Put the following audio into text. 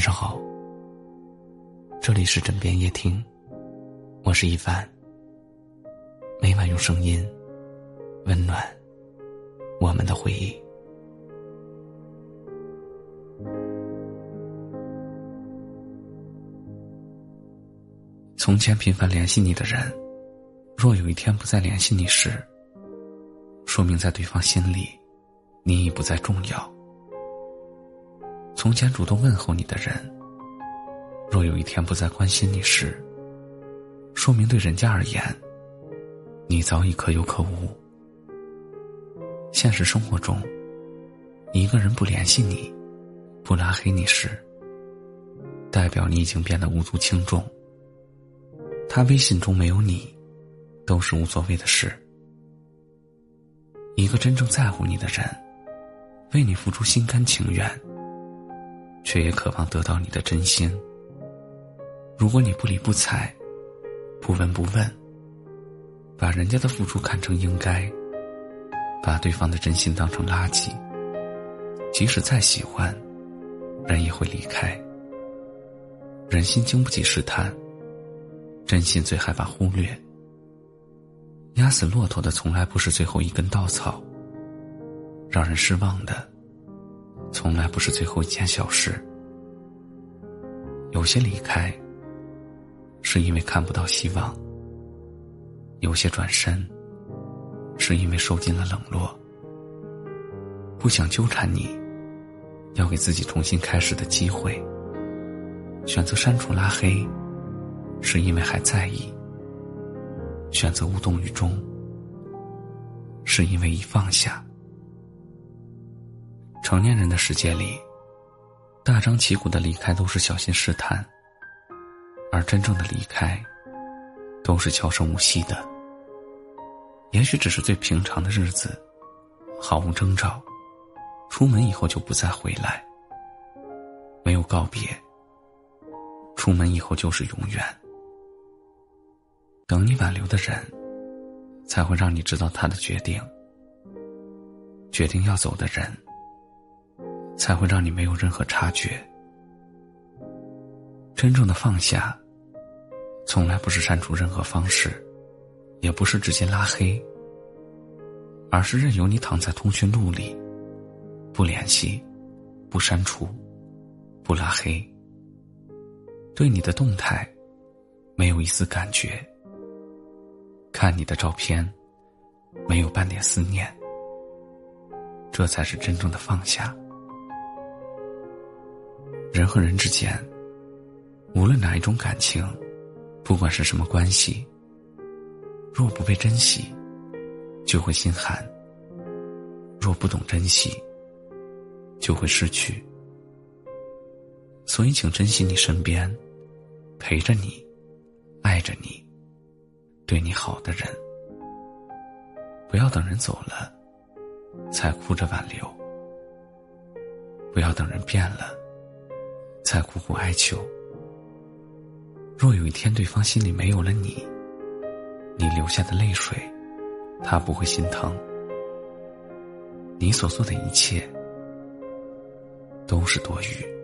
晚上好，这里是枕边夜听，我是一凡。每晚用声音温暖我们的回忆。从前频繁联系你的人，若有一天不再联系你时，说明在对方心里，你已不再重要。从前主动问候你的人，若有一天不再关心你时，说明对人家而言，你早已可有可无。现实生活中，一个人不联系你，不拉黑你时，代表你已经变得无足轻重。他微信中没有你，都是无所谓的事。一个真正在乎你的人，为你付出心甘情愿。却也渴望得到你的真心。如果你不理不睬，不闻不问，把人家的付出看成应该，把对方的真心当成垃圾，即使再喜欢，人也会离开。人心经不起试探，真心最害怕忽略。压死骆驼的从来不是最后一根稻草，让人失望的。从来不是最后一件小事。有些离开，是因为看不到希望；有些转身，是因为受尽了冷落。不想纠缠你，要给自己重新开始的机会。选择删除拉黑，是因为还在意；选择无动于衷，是因为已放下。成年人的世界里，大张旗鼓的离开都是小心试探，而真正的离开，都是悄声无息的。也许只是最平常的日子，毫无征兆，出门以后就不再回来，没有告别，出门以后就是永远。等你挽留的人，才会让你知道他的决定。决定要走的人。才会让你没有任何察觉。真正的放下，从来不是删除任何方式，也不是直接拉黑，而是任由你躺在通讯录里，不联系，不删除，不拉黑，对你的动态没有一丝感觉，看你的照片没有半点思念，这才是真正的放下。人和人之间，无论哪一种感情，不管是什么关系，若不被珍惜，就会心寒；若不懂珍惜，就会失去。所以，请珍惜你身边陪着你、爱着你、对你好的人，不要等人走了才哭着挽留，不要等人变了。在苦苦哀求。若有一天对方心里没有了你，你流下的泪水，他不会心疼。你所做的一切，都是多余。